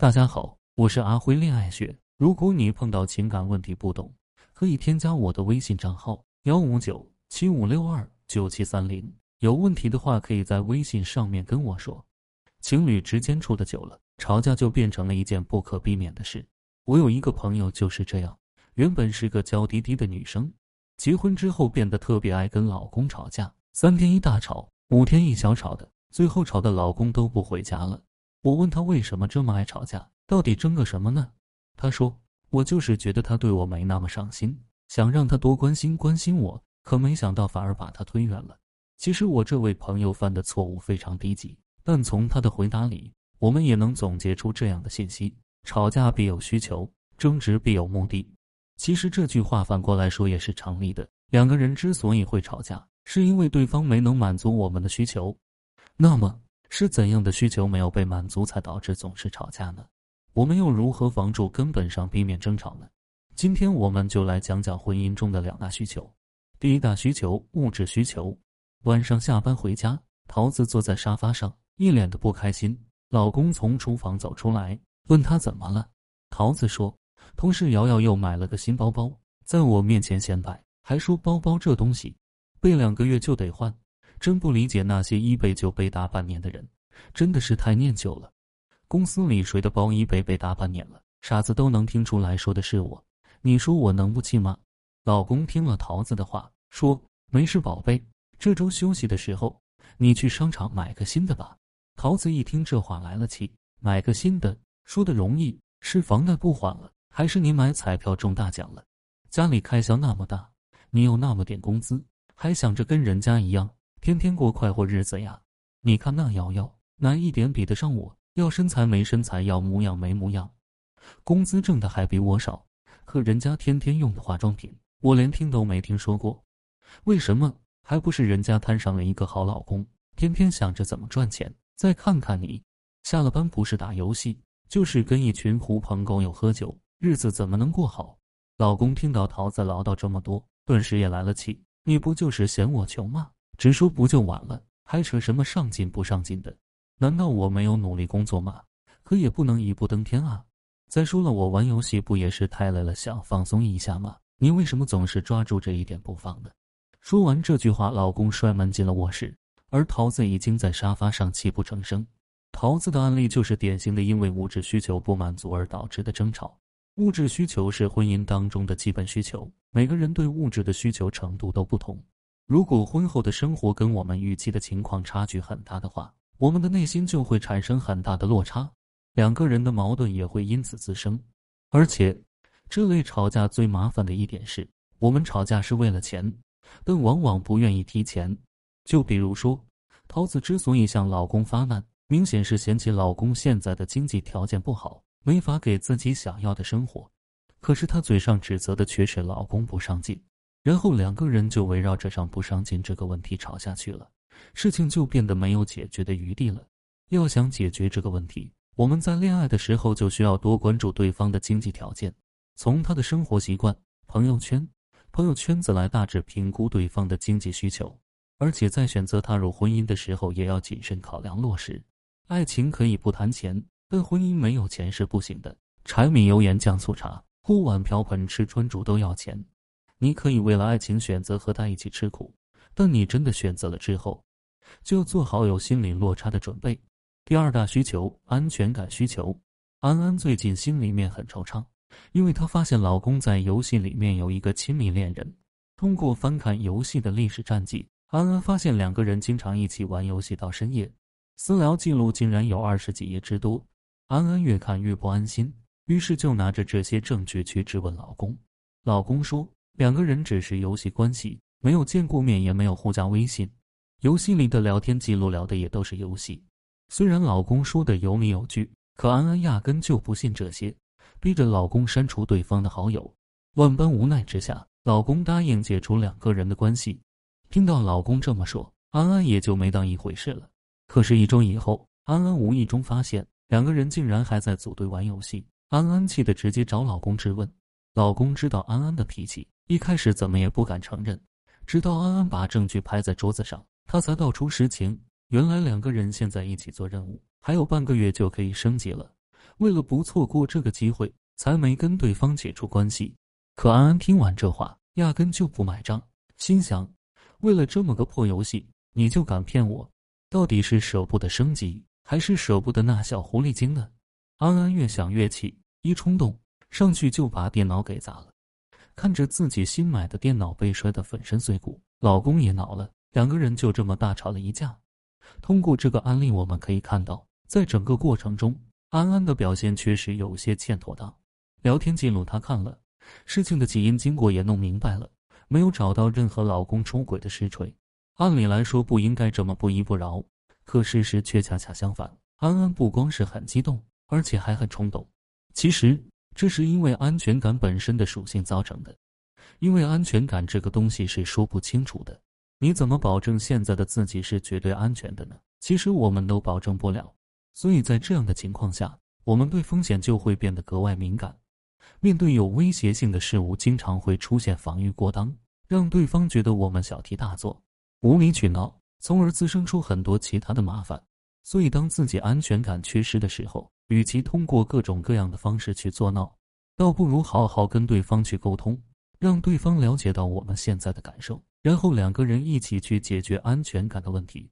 大家好，我是阿辉恋爱学。如果你碰到情感问题不懂，可以添加我的微信账号幺五九七五六二九七三零。有问题的话，可以在微信上面跟我说。情侣之间处的久了，吵架就变成了一件不可避免的事。我有一个朋友就是这样，原本是个娇滴滴的女生，结婚之后变得特别爱跟老公吵架，三天一大吵，五天一小吵的，最后吵的老公都不回家了。我问他为什么这么爱吵架，到底争个什么呢？他说：“我就是觉得他对我没那么上心，想让他多关心关心我，可没想到反而把他推远了。”其实我这位朋友犯的错误非常低级，但从他的回答里，我们也能总结出这样的信息：吵架必有需求，争执必有目的。其实这句话反过来说也是成立的。两个人之所以会吵架，是因为对方没能满足我们的需求。那么是怎样的需求没有被满足，才导致总是吵架呢？我们又如何防住根本上避免争吵呢？今天我们就来讲讲婚姻中的两大需求。第一大需求：物质需求。晚上下班回家，桃子坐在沙发上，一脸的不开心。老公从厨房走出来，问她怎么了。桃子说：“同事瑶瑶又买了个新包包，在我面前显摆，还说包包这东西背两个月就得换。真不理解那些一背就背大半年的人，真的是太念旧了。公司里谁的包一背背大半年了，傻子都能听出来说的是我。你说我能不气吗？”老公听了桃子的话，说：“没事，宝贝。”这周休息的时候，你去商场买个新的吧。桃子一听这话来了气，买个新的说的容易，是房贷不还了，还是你买彩票中大奖了？家里开销那么大，你有那么点工资，还想着跟人家一样天天过快活日子呀？你看那瑶瑶，哪一点比得上我？要身材没身材，要模样没模样，工资挣的还比我少，可人家天天用的化妆品，我连听都没听说过，为什么？还不是人家摊上了一个好老公，天天想着怎么赚钱。再看看你，下了班不是打游戏，就是跟一群狐朋狗友喝酒，日子怎么能过好？老公听到桃子唠叨这么多，顿时也来了气。你不就是嫌我穷吗？直说不就完了？还扯什么上进不上进的？难道我没有努力工作吗？可也不能一步登天啊！再说了，我玩游戏不也是太累了，想放松一下吗？你为什么总是抓住这一点不放呢？说完这句话，老公摔门进了卧室，而桃子已经在沙发上泣不成声。桃子的案例就是典型的因为物质需求不满足而导致的争吵。物质需求是婚姻当中的基本需求，每个人对物质的需求程度都不同。如果婚后的生活跟我们预期的情况差距很大的话，我们的内心就会产生很大的落差，两个人的矛盾也会因此滋生。而且，这类吵架最麻烦的一点是，我们吵架是为了钱。但往往不愿意提钱，就比如说，桃子之所以向老公发难，明显是嫌弃老公现在的经济条件不好，没法给自己想要的生活。可是她嘴上指责的却是老公不上进，然后两个人就围绕着上不上进这个问题吵下去了，事情就变得没有解决的余地了。要想解决这个问题，我们在恋爱的时候就需要多关注对方的经济条件，从他的生活习惯、朋友圈。朋友圈子来大致评估对方的经济需求，而且在选择踏入婚姻的时候也要谨慎考量落实。爱情可以不谈钱，但婚姻没有钱是不行的。柴米油盐酱醋茶，锅碗瓢盆吃穿住都要钱。你可以为了爱情选择和他一起吃苦，但你真的选择了之后，就要做好有心理落差的准备。第二大需求，安全感需求。安安最近心里面很惆怅。因为她发现老公在游戏里面有一个亲密恋人。通过翻看游戏的历史战绩，安安发现两个人经常一起玩游戏到深夜，私聊记录竟然有二十几页之多。安安越看越不安心，于是就拿着这些证据去质问老公。老公说，两个人只是游戏关系，没有见过面，也没有互加微信。游戏里的聊天记录聊的也都是游戏。虽然老公说的有理有据，可安安压根就不信这些。逼着老公删除对方的好友，万般无奈之下，老公答应解除两个人的关系。听到老公这么说，安安也就没当一回事了。可是，一周以后，安安无意中发现两个人竟然还在组队玩游戏。安安气得直接找老公质问。老公知道安安的脾气，一开始怎么也不敢承认，直到安安把证据拍在桌子上，他才道出实情。原来两个人现在一起做任务，还有半个月就可以升级了。为了不错过这个机会，才没跟对方解除关系。可安安听完这话，压根就不买账，心想：为了这么个破游戏，你就敢骗我？到底是舍不得升级，还是舍不得那小狐狸精呢？安安越想越气，一冲动上去就把电脑给砸了。看着自己新买的电脑被摔得粉身碎骨，老公也恼了，两个人就这么大吵了一架。通过这个案例，我们可以看到，在整个过程中，安安的表现确实有些欠妥当。聊天记录她看了，事情的起因经过也弄明白了，没有找到任何老公出轨的实锤。按理来说不应该这么不依不饶，可事实却恰恰相反。安安不光是很激动，而且还很冲动。其实这是因为安全感本身的属性造成的，因为安全感这个东西是说不清楚的。你怎么保证现在的自己是绝对安全的呢？其实我们都保证不了，所以在这样的情况下，我们对风险就会变得格外敏感。面对有威胁性的事物，经常会出现防御过当，让对方觉得我们小题大做、无理取闹，从而滋生出很多其他的麻烦。所以，当自己安全感缺失的时候，与其通过各种各样的方式去作闹，倒不如好好跟对方去沟通，让对方了解到我们现在的感受。然后两个人一起去解决安全感的问题。